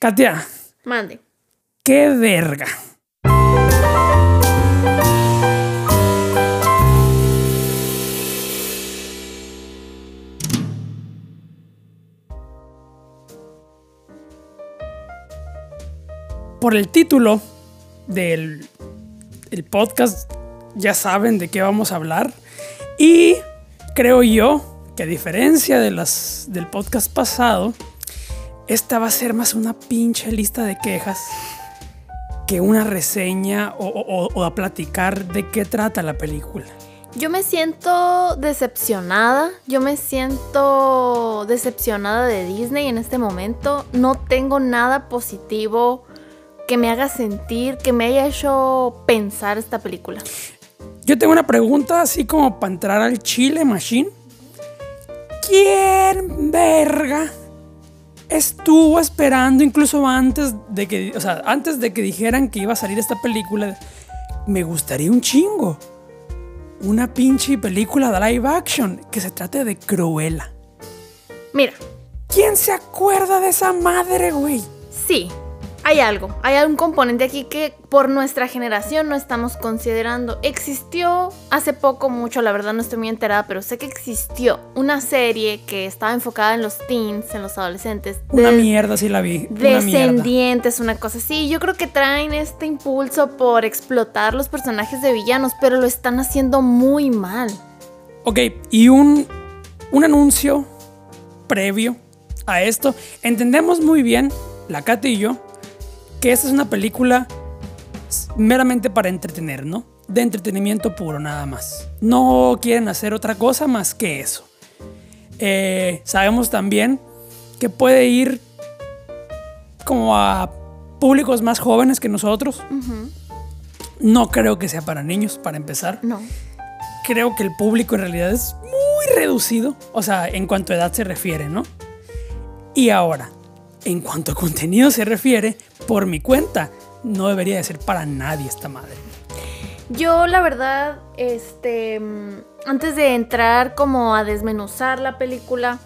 Katia, Mande. qué verga. Por el título del el podcast ya saben de qué vamos a hablar y creo yo que a diferencia de las del podcast pasado, esta va a ser más una pinche lista de quejas que una reseña o, o- o a platicar de qué trata la película. Yo me siento decepcionada. Yo me siento decepcionada de Disney en este momento. No tengo nada positivo que me haga sentir, que me haya hecho pensar esta película. Yo tengo una pregunta así como para entrar al Chile Machine. ¿Quién verga estuvo esperando incluso antes de que, o sea, antes de que dijeran que iba a salir esta película? Me gustaría un chingo. Una pinche película de live action que se trate de Cruella. Mira, ¿Quién se acuerda de esa madre, güey? sí, hay algo. Hay un componente aquí que por nuestra generación no estamos considerando. Existió hace poco mucho, la verdad no estoy muy enterada, pero sé que existió una serie que estaba enfocada en los teens, en los adolescentes. Una mierda sí la vi. Una mierda. descendientes, una cosa así. Yo creo que traen este impulso por explotar los personajes de villanos, pero lo están haciendo muy mal. Ok, y un, un anuncio previo a esto. Entendemos muy bien, la Katy y yo, que esta es una película meramente para entretener, ¿no? De entretenimiento puro, nada más. No quieren hacer otra cosa más que eso. Eh, sabemos también que puede ir como a públicos más jóvenes que nosotros. No creo que sea para niños, para empezar No. creo que el público en realidad es muy reducido, o sea, en cuanto a edad se refiere, ¿no? Y ahora, en cuanto a contenido se refiere, por mi cuenta, no debería de ser para nadie esta madre. Yo, la verdad, este. Antes de entrar como a desmenuzar la película,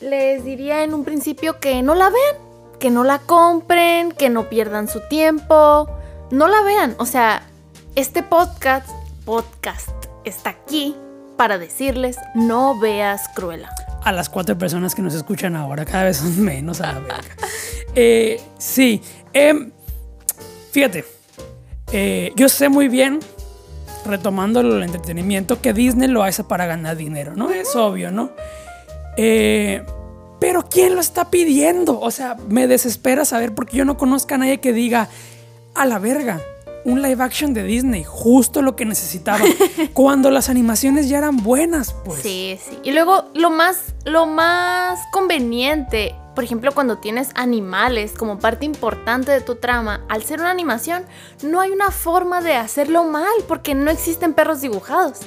les diría en un principio que no la vean, que no la compren, que no pierdan su tiempo. No la vean. O sea, este podcast, podcast está aquí para decirles: no veas Cruella. A las cuatro personas que nos escuchan ahora, cada vez son menos a. Eh, sí, em, fíjate, eh, yo sé muy bien, retomando el entretenimiento, que Disney lo hace para ganar dinero, ¿no? Es obvio, ¿no? Eh, pero ¿quién lo está pidiendo? O sea, me desespera saber porque yo no conozco a nadie que diga, a la verga, un live action de Disney, justo lo que necesitaba, cuando las animaciones ya eran buenas, pues. Sí, sí. Y luego lo más, lo más conveniente, por ejemplo, cuando tienes animales como parte importante de tu trama, al ser una animación, no hay una forma de hacerlo mal, porque no existen perros dibujados.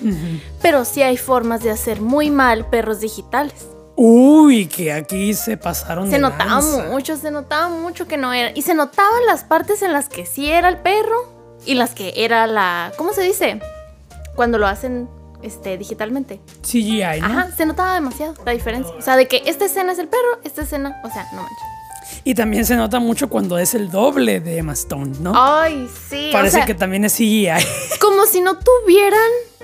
Pero sí hay formas de hacer muy mal perros digitales. Uy, que aquí se pasaron Se de notaba lanza. mucho, se notaba mucho que no era. Y se notaban las partes en las que sí era el perro y las que era la. ¿Cómo se dice? Cuando lo hacen este, digitalmente. CGI, ¿no? Ajá, se notaba demasiado la diferencia. O sea, de que esta escena es el perro, esta escena, o sea, no manches. Y también se nota mucho cuando es el doble de Emma Stone, ¿no? Ay, sí. Parece o sea, que también es CGI. como si no tuvieran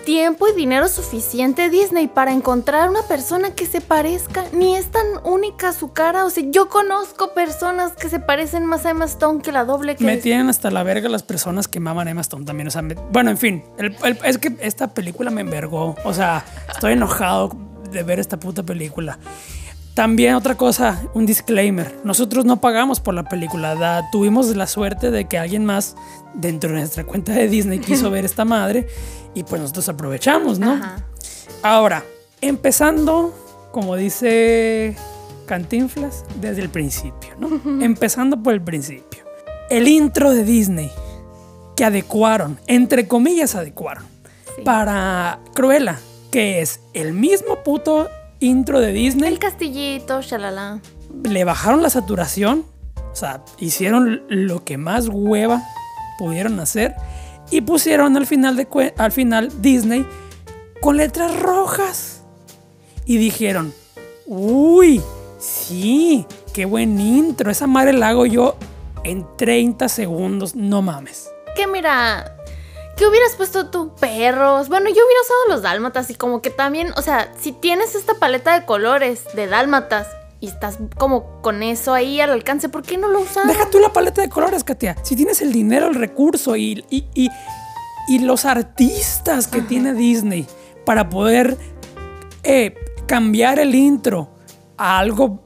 tiempo y dinero suficiente Disney para encontrar una persona que se parezca. Ni es tan única su cara. O sea, yo conozco personas que se parecen más a Emma Stone que la doble que Me es. tienen hasta la verga las personas que maman a Emma Stone también. O sea, me- bueno, en fin, el- el- es que esta película me envergó. O sea, estoy enojado de ver esta puta película. También otra cosa, un disclaimer. Nosotros no pagamos por la película. da- tuvimos la suerte de que alguien más dentro de nuestra cuenta de Disney quiso ver esta madre y pues nosotros aprovechamos, ¿no? Ajá. Ahora, empezando, como dice Cantinflas, desde el principio, ¿no? Empezando por el principio. El intro de Disney que adecuaron, entre comillas adecuaron, Sí. para Cruella, que es el mismo puto intro de Disney, El castillito, shalala. le bajaron la saturación, o sea, hicieron lo que más hueva pudieron hacer y pusieron al final, de, al final Disney con letras rojas. Y dijeron, uy, sí, qué buen intro. Esa madre la hago yo en 30 segundos, no mames. Que mira, ¿qué hubieras puesto tú? Perros. Bueno, yo hubiera usado los dálmatas y como que también, o sea, si tienes esta paleta de colores de dálmatas y estás como con eso ahí al alcance, ¿por qué no lo usas? Deja tú la paleta de colores, Katia. Si tienes el dinero, el recurso y, y, y, y los artistas que tiene Disney para poder eh, cambiar el intro a algo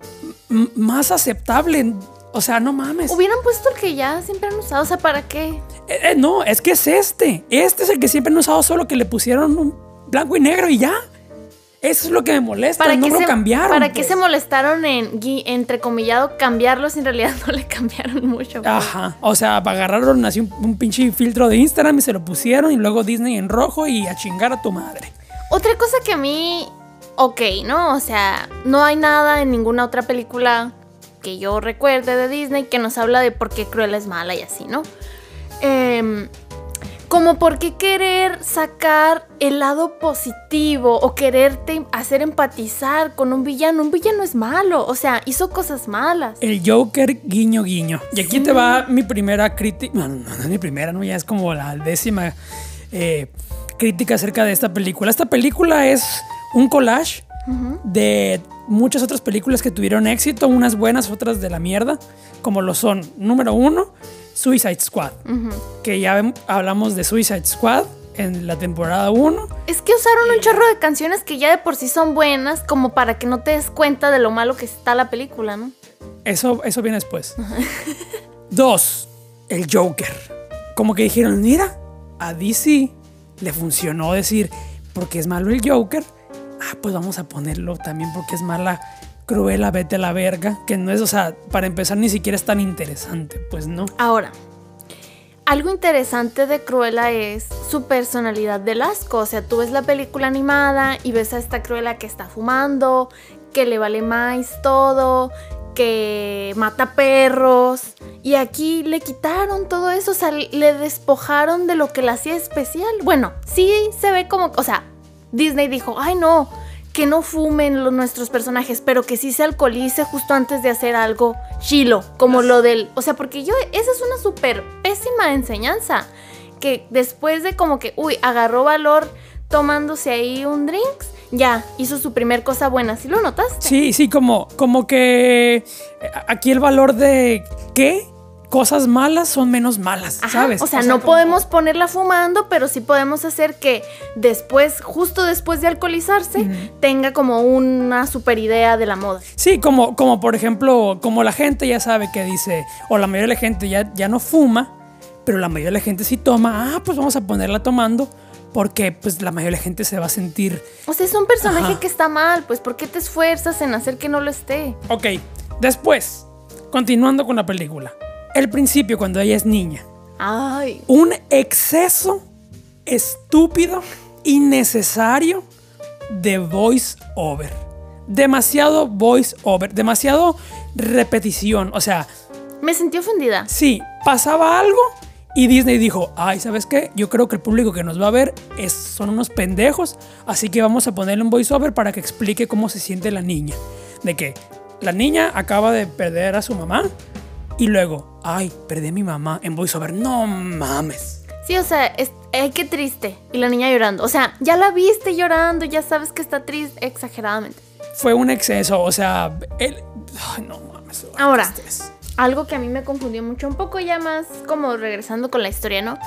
más aceptable. O sea, no mames. Hubieran puesto el que ya siempre han usado, o sea, ¿para qué? Eh, eh, no, es que es este. Este es el que siempre han usado, solo que le pusieron un blanco y negro y ya. Eso es lo que me molesta. ¿Para no lo se, cambiaron. ¿Para qué pues. se molestaron en, entrecomillado, cambiarlos? En realidad no le cambiaron mucho. pues. Ajá. O sea, agarraron así un, un pinche filtro de Instagram y se lo pusieron y luego Disney en rojo y a chingar a tu madre. Otra cosa que a mí, ok, ¿no? O sea, no hay nada en ninguna otra película que yo recuerde de Disney que nos habla de por qué Cruella es mala y así, ¿no? Em, como por qué querer sacar el lado positivo o quererte hacer empatizar con un villano. Un villano es malo, o sea, hizo cosas malas. El Joker, guiño, guiño. Y aquí te va mi primera crítica. No, no, no es mi primera, ¿no? Ya es como la décima eh, crítica acerca de esta película. Esta película es un collage de muchas otras películas que tuvieron éxito, unas buenas, otras de la mierda, como lo son, número uno, Suicide Squad, que ya hablamos de Suicide Squad en la temporada 1. Es que usaron un chorro de canciones que ya de por sí son buenas, como para que no te des cuenta de lo malo que está la película, ¿no? Eso, eso viene después. Dos, el Joker. Como que dijeron, mira, a DC le funcionó decir, porque es malo el Joker, ah, pues vamos a ponerlo también porque es mala, cruela, vete a la verga. Que no es, o sea, para empezar ni siquiera es tan interesante, pues no. Ahora, algo interesante de Cruella es su personalidad de asco. O sea, tú ves la película animada y ves a esta Cruella que está fumando, que le vale más todo, que mata perros. Y aquí le quitaron todo eso, o sea, le despojaron de lo que la hacía especial. Bueno, sí se ve como, o sea, Disney dijo, ay no, que no fumen los, nuestros personajes, pero que sí se alcoholice justo antes de hacer algo chilo, como lo del, o sea, porque yo, esa es una súper pésima enseñanza, que después de como que, uy, agarró valor tomándose ahí un drinks, ya, hizo su primer cosa buena, ¿sí lo notaste? Sí, sí, como, como que eh, aquí el valor de que cosas malas son menos malas, Ajá, ¿sabes? O sea, no podemos ponerla fumando, pero sí podemos hacer que después, justo después de alcoholizarse, tenga como una super idea de la moda. Sí, como, como por ejemplo, como la gente ya sabe que dice, o la mayoría de la gente ya, ya no fuma, pero la mayoría de la gente sí toma, ah, pues vamos a ponerla tomando, porque pues la mayoría de la gente se va a sentir, O sea, es un personaje Ajá. que está mal, pues ¿por qué te esfuerzas en hacer que no lo esté? ok, después, continuando con la película, el principio cuando ella es niña, Ay, un exceso estúpido, innecesario de voice over. Demasiado voice over, demasiado repetición, o sea, me sentí ofendida. Sí, pasaba algo y Disney dijo, ay, ¿sabes qué? Yo creo que el público que nos va a ver es, son unos pendejos, así que vamos a ponerle un voiceover para que explique cómo se siente la niña. De que la niña acaba de perder a su mamá y luego, ay, perdí a mi mamá en voiceover. No mames. Sí, o sea, es, qué triste. Y la niña llorando. O sea, ya la viste llorando, ya sabes que está triste, exageradamente. Fue un exceso, o sea, el... Ay, no mames. Ahora. Algo que a mí me confundió mucho, un poco ya más como regresando con la historia, ¿no?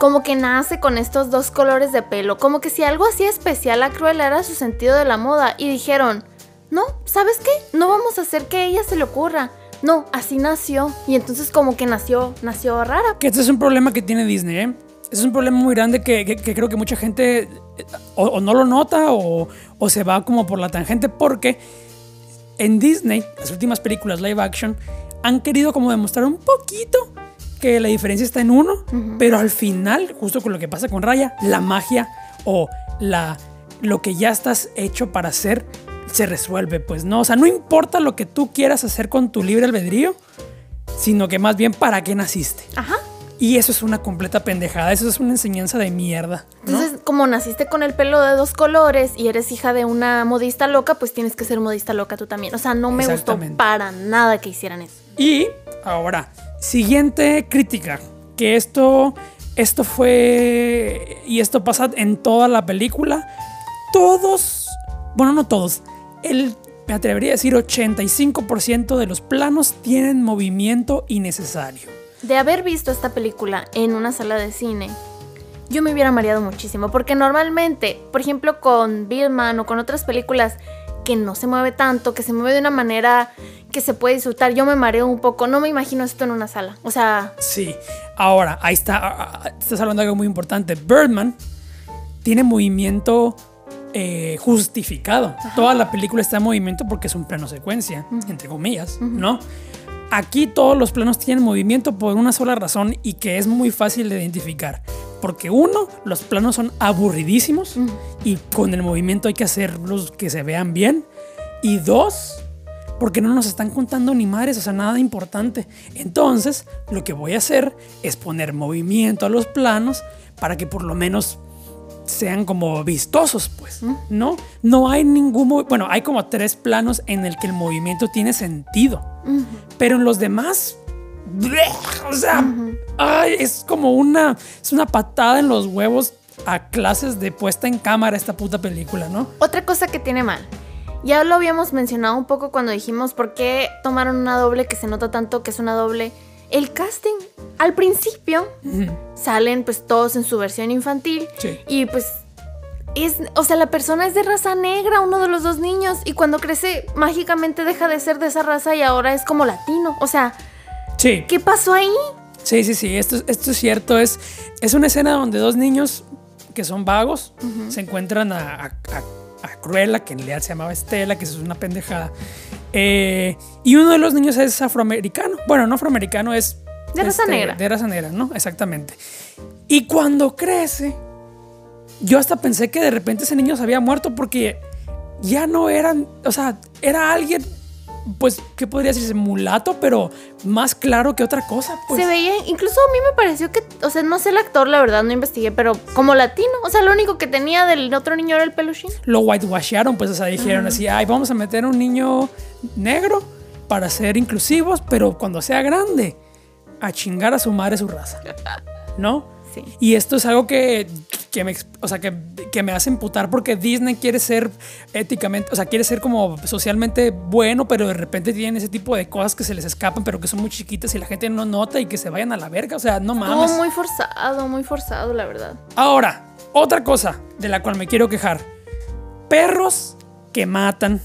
Como que nace con estos dos colores de pelo, como que si algo hacía especial a Cruella era su sentido de la moda y dijeron, no, ¿sabes qué? No vamos a hacer que a ella se le ocurra. No, así nació. Y entonces como que nació, nació rara. Que este es un problema que tiene Disney, ¿eh? Es un problema muy grande que, que- que creo que mucha gente eh, o, o no lo nota o, o se va como por la tangente porque en Disney, las últimas películas live action, han querido como demostrar un poquito que la diferencia está en uno, pero al final, justo con lo que pasa con Raya, la magia o la, lo que ya estás hecho para hacer se resuelve, pues no, o sea, no importa lo que tú quieras hacer con tu libre albedrío, sino que más bien para qué naciste. Ajá. Y eso es una completa pendejada, eso es una enseñanza de mierda. ¿no? Entonces, como naciste con el pelo de dos colores y eres hija de una modista loca, pues tienes que ser modista loca tú también. O sea, no me gustó para nada que hicieran eso. Y ahora, siguiente crítica, que esto, esto fue, y esto pasa en toda la película, todos, bueno, no todos, el, me atrevería a decir 85% de los planos tienen movimiento innecesario. De haber visto esta película en una sala de cine, yo me hubiera mareado muchísimo. Porque normalmente, por ejemplo, con Birdman o con otras películas que no se mueve tanto, que se mueve de una manera que se puede disfrutar, yo me mareo un poco. No me imagino esto en una sala. O sea, Sí, ahora, ahí está, ah, ah, estás hablando de algo muy importante. Birdman tiene movimiento eh, justificado. Toda la película está en movimiento porque es un plano secuencia, entre comillas, ¿no? Aquí todos los planos tienen movimiento por una sola razón y que es muy fácil de identificar. Porque uno, los planos son aburridísimos y con el movimiento hay que hacerlos que se vean bien. Y dos, porque no nos están contando ni madres, o sea, nada importante. Entonces, lo que voy a hacer es poner movimiento a los planos para que por lo menos sean como vistosos, pues, ¿no? No hay ningún, bueno, hay como tres planos en el que el movimiento tiene sentido, pero en los demás, o sea, ay, es como una, es una patada en los huevos a clases de puesta en cámara esta puta película, ¿no? otra cosa que tiene mal. Ya lo habíamos mencionado un poco cuando dijimos por qué tomaron una doble que se nota tanto que es una doble. El casting, al principio, salen pues todos en su versión infantil. Sí. Y pues es, o sea, la persona es de raza negra, uno de los dos niños, y cuando crece mágicamente deja de ser de esa raza y ahora es como latino. O sea, Sí. ¿qué pasó ahí? Sí, sí, sí, esto, esto es cierto. Es, es una escena donde dos niños que son vagos se encuentran a, a- a- a Cruella, que en realidad se llamaba Estela, que eso es una pendejada. Eh, y uno de los niños es afroamericano. Bueno, no afroamericano, es... este, De raza negra. De raza negra, ¿no? Exactamente. Y cuando crece, yo hasta pensé que de repente ese niño se había muerto porque ya no eran, o sea, era alguien, pues, ¿qué podría decirse? Mulato, pero más claro que otra cosa. Pues. Se veía, incluso a mí me pareció que, o sea, no sé el actor, la verdad, no investigué, pero como latino, o sea, lo único que tenía del otro niño era el peluchín. lo whitewasharon, pues, o sea, dijeron así, ay, vamos a meter un niño negro para ser inclusivos, pero cuando sea grande, a chingar a su madre su raza, ¿no? Sí. Y esto es algo que, que me, o sea, que, que me hace emputar porque Disney quiere ser éticamente, o sea, quiere ser como socialmente bueno, pero de repente tienen ese tipo de cosas que se les escapan, pero que son muy chiquitas y la gente no nota y que se vayan a la verga, o sea, no mames. muy forzado, muy forzado, la verdad. Ahora, otra cosa de la cual me quiero quejar. Perros que matan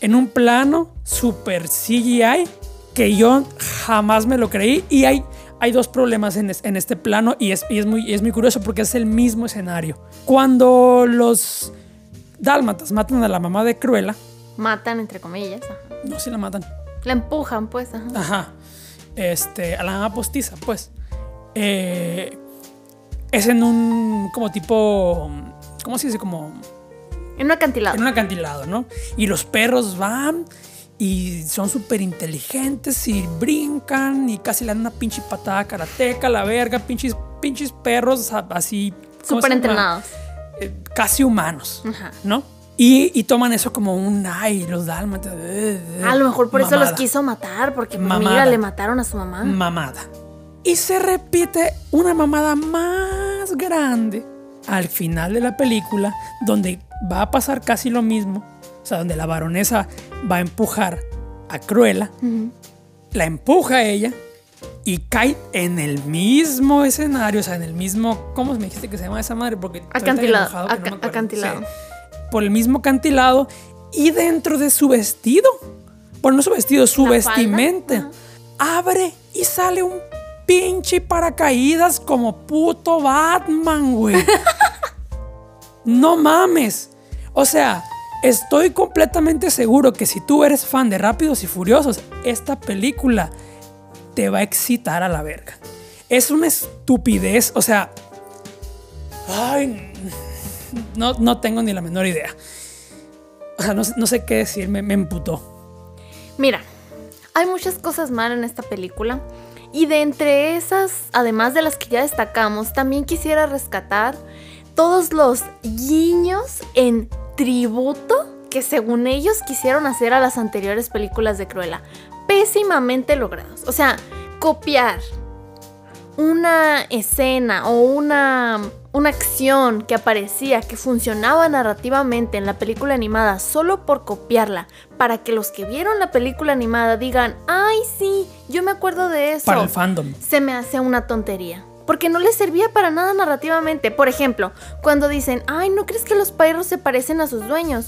en un plano super CGI que yo jamás me lo creí y hay, hay dos problemas en, es- en este plano y, es, y es, muy, es muy curioso porque es el mismo escenario. Cuando los dálmatas matan a la mamá de Cruella, Matan, entre comillas. ajá. no si la matan, La empujan, pues. Ajá. Ajá. Este, a la mamá postiza, pues. Eh, es en un como tipo, ¿cómo se dice? Como En un acantilado. en un acantilado, ¿no? Y los perros van y son súper inteligentes y brincan y casi le dan una pinche patada karateca, la verga, pinches, pinches perros así. ¿cómo se Súper entrenados. Eh, casi humanos, Ajá. ¿no? Y, y toman eso como un, ay, los dálmatas. eh, eh, A lo mejor por eso los quiso matar, porque Mamada. mira, le mataron a su mamá. mamada. Y se repite una mamada más grande al final de la película, donde va a pasar casi lo mismo. Sea, donde la baronesa va a empujar a Cruella, la empuja a ella y cae en el mismo escenario, o sea, en el mismo. ¿Cómo me dijiste que se llama esa madre? Porque Acantilado, enojado no aca- acuerdo. acantilado. Sí. Por el mismo acantilado y dentro de su vestido. Bueno, no su vestido, su La vestimenta. Abre y sale un pinche paracaídas como puto Batman, güey. no mames. O sea, estoy completamente seguro que si tú eres fan de Rápidos y Furiosos, esta película te va a excitar a la verga. Es una estupidez, o sea... Ay, no, no tengo ni la menor idea. O sea, no, sé- qué decir, me, me emputó. Mira, hay muchas cosas mal en esta película. Y de entre esas, además de las que ya destacamos, también quisiera rescatar todos los guiños en tributo que según ellos quisieron hacer a las anteriores películas de Cruella. Pésimamente logrados. O sea, copiar una escena o una, una acción que aparecía, que funcionaba narrativamente en la película animada solo por copiarla, para que los que vieron la película animada digan, ay sí, yo me acuerdo de eso. Para el fandom. Se me hace una tontería. Porque no les servía para nada narrativamente. Por ejemplo, cuando dicen, ay, ¿no crees que los perros se parecen a sus dueños?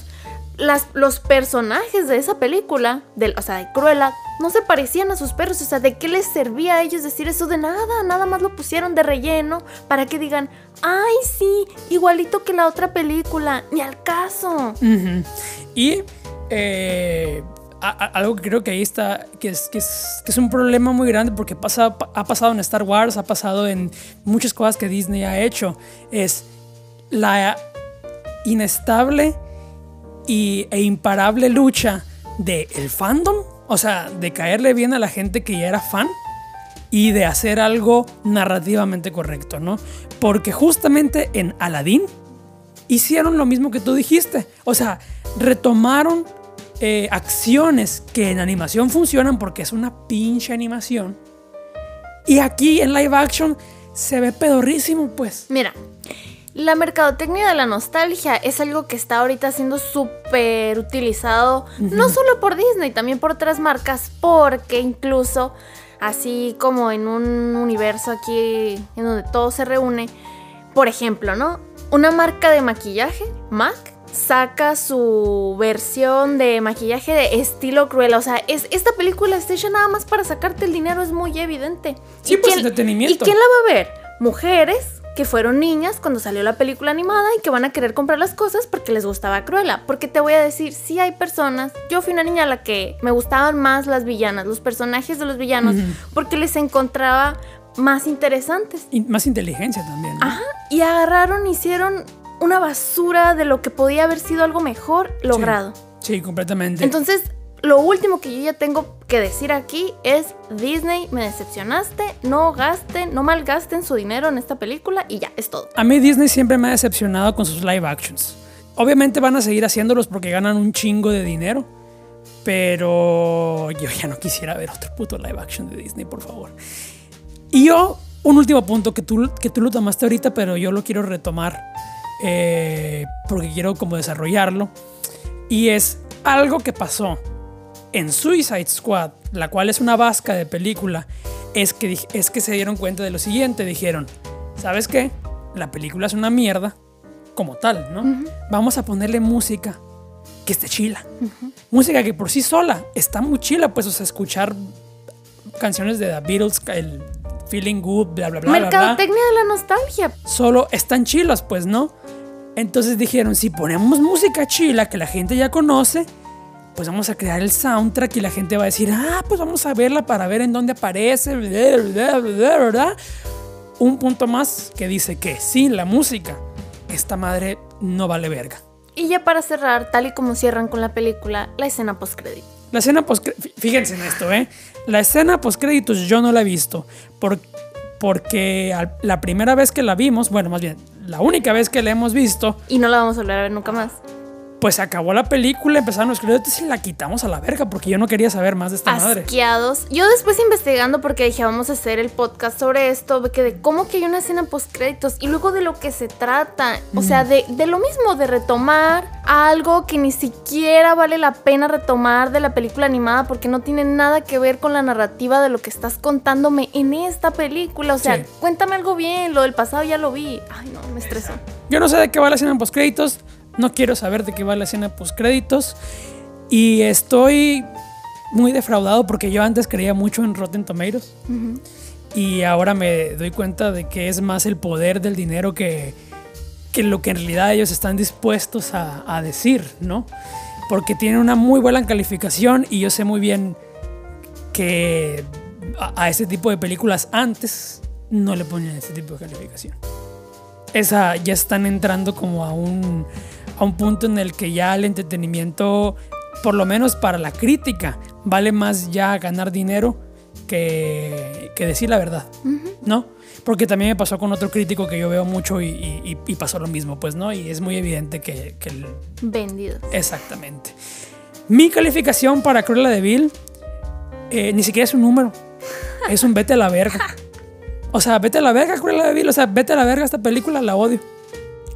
Las, los personajes de esa película, del, o sea, de Cruella, no se parecían a sus perros. O sea, ¿de qué les servía a ellos decir eso de nada? Nada más lo pusieron de relleno para que digan, ay, sí, igualito que la otra película, ni al caso. Y eh, algo que creo que ahí está, que es, que es, que es un problema muy grande porque pasa, ha pasado en Star Wars, ha pasado en muchas cosas que Disney ha hecho, es la inestable y, e imparable lucha del el fandom, o sea, de caerle bien a la gente que ya era fan y de hacer algo narrativamente correcto, ¿no? Porque justamente en Aladdin hicieron lo mismo que tú dijiste, o sea, retomaron eh, acciones que en animación funcionan porque es una pinche animación y aquí en live action se ve pedorrísimo, pues. Mira, la mercadotecnia de la nostalgia es algo que está ahorita siendo súper utilizado, no solo por Disney, también por otras marcas, porque incluso, así como en un universo aquí en donde todo se reúne, por ejemplo, ¿no? Una marca de maquillaje, MAC, saca su versión de maquillaje de estilo cruel. O sea, es, esta película está hecha nada más para sacarte el dinero, es muy evidente. Sí, pues, entretenimiento. ¿Y quién la va a ver? Mujeres que fueron niñas cuando salió la película animada y que van a querer comprar las cosas porque les gustaba Cruella. Porque te voy a decir, sí hay personas, yo fui una niña a la que me gustaban más las villanas, los personajes de los villanos, porque les encontraba más interesantes. Y más inteligencia también. ¿no? Ajá, y agarraron, hicieron una basura de lo que podía haber sido algo mejor logrado. Sí, completamente. Entonces, lo último que yo ya tengo que decir aquí es Disney, me decepcionaste, no gasten, no malgasten su dinero en esta película y ya, es todo. A mí Disney siempre me ha decepcionado con sus live actions. Obviamente van a seguir haciéndolos porque ganan un chingo de dinero. Pero yo ya no quisiera ver otro puto live action de Disney, por favor. Y yo, un último punto que tú, que tú lo tomaste ahorita, pero yo lo quiero retomar eh, porque quiero como desarrollarlo. Y es algo que pasó en Suicide Squad, la cual es una vasca de película, es que, es que se dieron cuenta de lo siguiente. Dijeron, ¿sabes qué? La película es una mierda como tal, ¿no? Vamos a ponerle música que esté chila. Música que por sí sola está muy chila, pues, o sea, escuchar canciones de The Beatles, el Feeling Good, bla, bla, bla, bla, bla Mercadotecnia de la nostalgia. solo están chilas, pues, ¿no? Entonces dijeron, si ponemos música chila que la gente ya conoce, pues vamos a crear el soundtrack y la gente va a decir, ah, pues vamos a verla para ver en dónde aparece, bla". Un punto más que dice que sin la música, esta madre no vale verga. Y ya para cerrar, tal y como cierran con la película, la escena postcrédito. La escena post fíjense en esto, ¿eh? La escena post créditos yo no la he visto por- porque al- la primera vez que la vimos, bueno, más bien, la única vez que la hemos visto, Y no la vamos a volver a ver nunca más. Pues se acabó la película, empezaron los créditos y la quitamos a la verga porque yo no quería saber más de esta madre. asqueados. Yo después investigando porque dije, vamos a hacer el podcast sobre esto, de que de cómo que hay una escena post créditos y luego de lo que se trata. O sea, de, de lo mismo, de retomar algo que ni siquiera vale la pena retomar de la película animada porque no tiene nada que ver con la narrativa de lo que estás contándome en esta película. O sea, Sí. cuéntame algo bien, lo del pasado ya lo vi. Ay, no, me estresó. Yo no sé de qué va la escena post créditos, no quiero saber de qué va la escena post créditos y estoy muy defraudado porque yo antes creía mucho en Rotten Tomatoes y ahora me doy cuenta de que es más el poder del dinero que, que lo que en realidad ellos están dispuestos a, a decir, ¿no? Porque tiene una muy buena calificación y yo sé muy bien que a, a ese tipo de películas antes no le ponían ese tipo de calificación. Esa ya están entrando como a un, a un punto en el que ya el entretenimiento, por lo menos para la crítica, vale más ya ganar dinero que, que decir la verdad. ¿no? Porque también me pasó con otro crítico que yo veo mucho y, y- y pasó lo mismo, pues, ¿no? Y es muy evidente que, que el- Vendidos. Exactamente. Mi calificación para Cruella de Vil eh, ni siquiera es un número. Es un vete a la verga. O sea, vete a la verga, Cruella de Vil. O sea, vete a la verga esta película, la odio.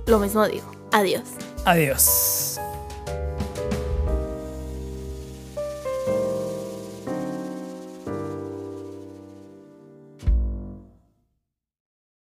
Lo mismo digo. Adiós. Adiós.